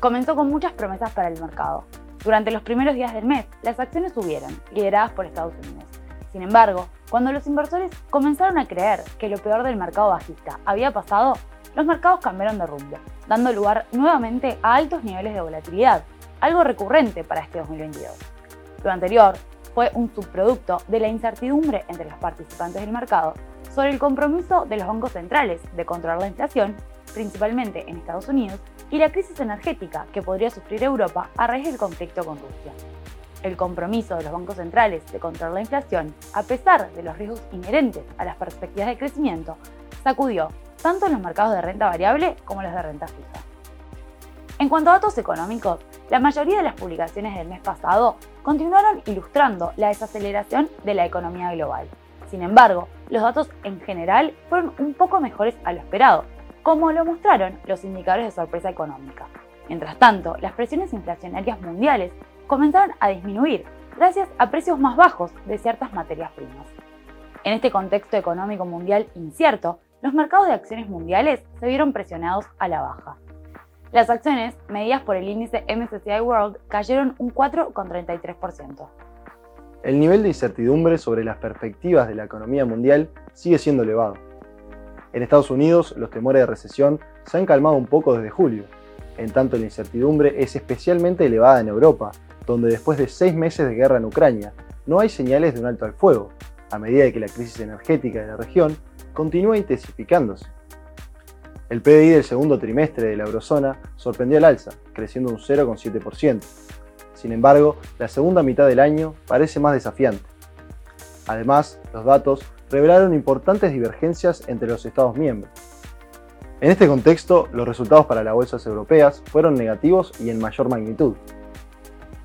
comenzó con muchas promesas para el mercado. Durante los primeros días del mes, las acciones subieron, lideradas por Estados Unidos. Sin embargo, cuando los inversores comenzaron a creer que lo peor del mercado bajista había pasado, los mercados cambiaron de rumbo, dando lugar nuevamente a altos niveles de volatilidad, algo recurrente para este 2022. Lo anterior fue un subproducto de la incertidumbre entre los participantes del mercado sobre el compromiso de los bancos centrales de controlar la inflación, principalmente en Estados Unidos, y la crisis energética que podría sufrir Europa a raíz del conflicto con Rusia. El compromiso de los bancos centrales de controlar la inflación, a pesar de los riesgos inherentes a las perspectivas de crecimiento, sacudió tanto en los mercados de renta variable como los de renta fija. En cuanto a datos económicos, la mayoría de las publicaciones del mes pasado continuaron ilustrando la desaceleración de la economía global. Sin embargo, los datos en general fueron un poco mejores a lo esperado, como lo mostraron los indicadores de sorpresa económica. Mientras tanto, las presiones inflacionarias mundiales comenzaron a disminuir gracias a precios más bajos de ciertas materias primas. En este contexto económico mundial incierto, los mercados de acciones mundiales se vieron presionados a la baja. Las acciones, medidas por el índice MSCI World, cayeron un 4,33%. El nivel de incertidumbre sobre las perspectivas de la economía mundial sigue siendo elevado. En Estados Unidos, los temores de recesión se han calmado un poco desde julio, en tanto la incertidumbre es especialmente elevada en Europa, donde después de seis meses de guerra en Ucrania, no hay señales de un alto al fuego, a medida de que la crisis energética de la región continúa intensificándose. El PDI del segundo trimestre de la eurozona sorprendió al alza, creciendo un 0,7%. Sin embargo, la segunda mitad del año parece más desafiante. Además, los datos revelaron importantes divergencias entre los Estados miembros. En este contexto, los resultados para las bolsas europeas fueron negativos y en mayor magnitud.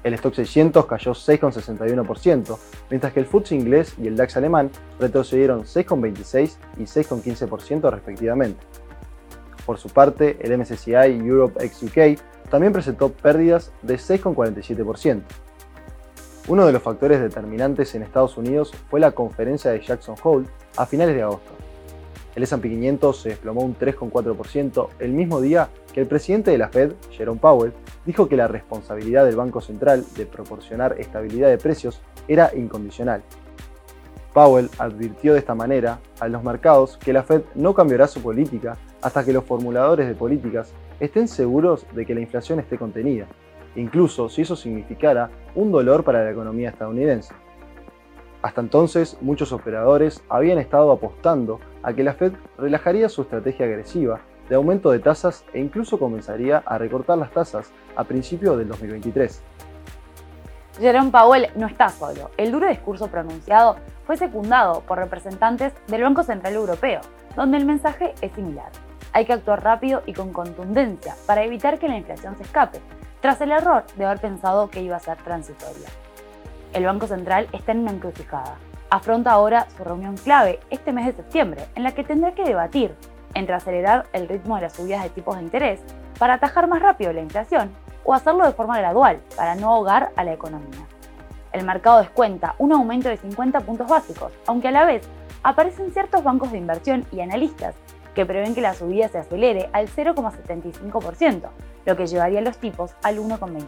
El Stock 600 cayó 6,61%, mientras que el FTSE inglés y el DAX alemán retrocedieron 6,26 y 6,15% respectivamente. Por su parte, el MSCI Europe ex UK también presentó pérdidas de 6,47%. Uno de los factores determinantes en Estados Unidos fue la conferencia de Jackson Hole a finales de agosto. El S&P 500 se desplomó un 3,4% el mismo día que el presidente de la Fed, Jerome Powell, dijo que la responsabilidad del Banco Central de proporcionar estabilidad de precios era incondicional Powell advirtió de esta manera a los mercados que la Fed no cambiará su política hasta que los formuladores de políticas estén seguros de que la inflación esté contenida, incluso si eso significara un dolor para la economía estadounidense. Hasta entonces, muchos operadores habían estado apostando a que la Fed relajaría su estrategia agresiva de aumento de tasas e incluso comenzaría a recortar las tasas a principios del 2023. Jerome Powell no está solo. El duro discurso pronunciado fue secundado por representantes del Banco Central Europeo, donde el mensaje es similar. Hay que actuar rápido y con contundencia para evitar que la inflación se escape, tras el error de haber pensado que iba a ser transitoria. El Banco Central está en una encrucijada. Afronta ahora su reunión clave este mes de septiembre, en la que tendrá que debatir entre acelerar el ritmo de las subidas de tipos de interés para atajar más rápido la inflación o hacerlo de forma gradual para no ahogar a la economía. El mercado descuenta un aumento de 50 puntos básicos, aunque a la vez aparecen ciertos bancos de inversión y analistas que prevén que la subida se acelere al 0,75%, lo que llevaría los tipos al 1,25%.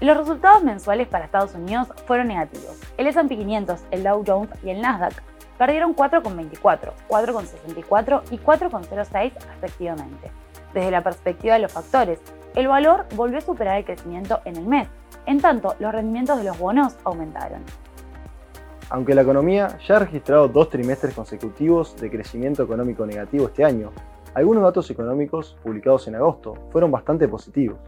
Los resultados mensuales para Estados Unidos fueron negativos. El S&P 500, el Dow Jones y el Nasdaq perdieron 4,24, 4,64 y 4,06 respectivamente. Desde la perspectiva de los factores, el valor volvió a superar el crecimiento en el mes, en tanto los rendimientos de los bonos aumentaron. Aunque la economía ya ha registrado dos trimestres consecutivos de crecimiento económico negativo este año, algunos datos económicos publicados en agosto fueron bastante positivos.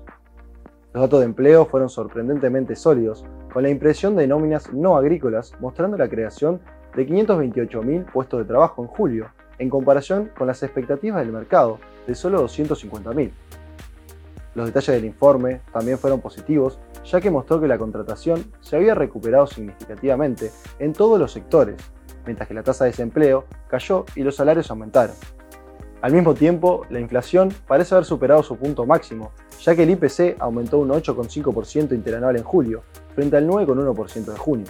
Los datos de empleo fueron sorprendentemente sólidos, con la impresión de nóminas no agrícolas mostrando la creación de 528.000 puestos de trabajo en julio, en comparación con las expectativas del mercado de solo 250.000. Los detalles del informe también fueron positivos, ya que mostró que la contratación se había recuperado significativamente en todos los sectores, mientras que la tasa de desempleo cayó y los salarios aumentaron. Al mismo tiempo, la inflación parece haber superado su punto máximo, ya que el IPC aumentó un 8,5% interanual en julio, frente al 9,1% de junio.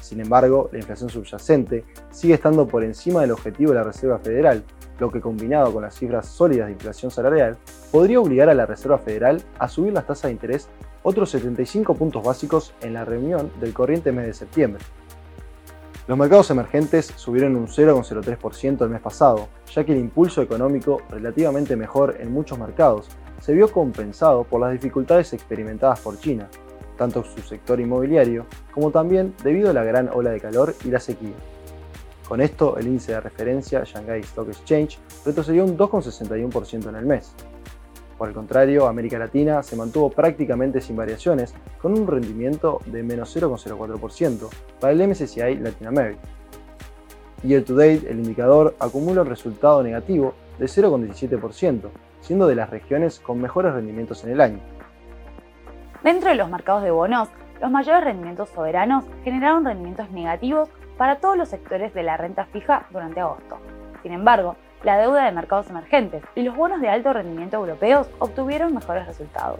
Sin embargo, la inflación subyacente sigue estando por encima del objetivo de la Reserva Federal, lo que combinado con las cifras sólidas de inflación salarial, podría obligar a la Reserva Federal a subir las tasas de interés otros 75 puntos básicos en la reunión del corriente mes de septiembre. Los mercados emergentes subieron un 0,03% el mes pasado, ya que el impulso económico relativamente mejor en muchos mercados se vio compensado por las dificultades experimentadas por China, tanto su sector inmobiliario como también debido a la gran ola de calor y la sequía. Con esto, el índice de referencia Shanghai Stock Exchange retrocedió un 2,61% en el mes. Por el contrario, América Latina se mantuvo prácticamente sin variaciones, con un rendimiento de menos 0,04% para el MSCI Latinoamérica. Year to date, el indicador acumula un resultado negativo de 0,17%, siendo de las regiones con mejores rendimientos en el año. Dentro de los mercados de bonos, los mayores rendimientos soberanos generaron rendimientos negativos para todos los sectores de la renta fija durante agosto. Sin embargo, la deuda de mercados emergentes y los bonos de alto rendimiento europeos obtuvieron mejores resultados.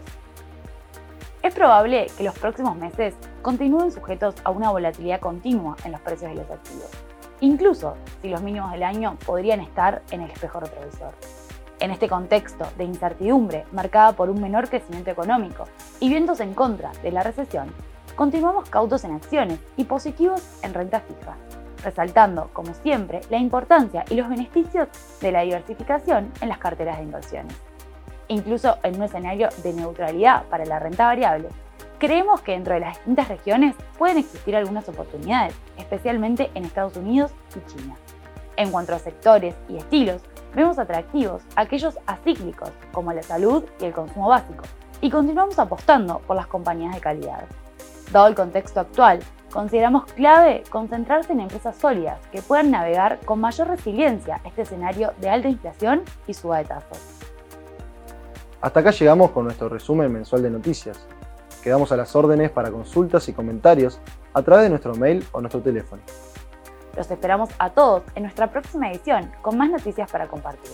Es probable que los próximos meses continúen sujetos a una volatilidad continua en los precios de los activos, incluso si los mínimos del año podrían estar en el espejo retrovisor. En este contexto de incertidumbre marcada por un menor crecimiento económico y vientos en contra de la recesión, continuamos cautos en acciones y positivos en renta fija, resaltando, como siempre, la importancia y los beneficios de la diversificación en las carteras de inversiones. Incluso en un escenario de neutralidad para la renta variable, creemos que dentro de las distintas regiones pueden existir algunas oportunidades, especialmente en Estados Unidos y China. En cuanto a sectores y estilos, vemos atractivos aquellos acíclicos como la salud y el consumo básico, y continuamos apostando por las compañías de calidad. Dado el contexto actual, consideramos clave concentrarse en empresas sólidas que puedan navegar con mayor resiliencia este escenario de alta inflación y suba de tasas. Hasta acá llegamos con nuestro resumen mensual de noticias. Quedamos a las órdenes para consultas y comentarios a través de nuestro mail o nuestro teléfono. Los esperamos a todos en nuestra próxima edición con más noticias para compartir.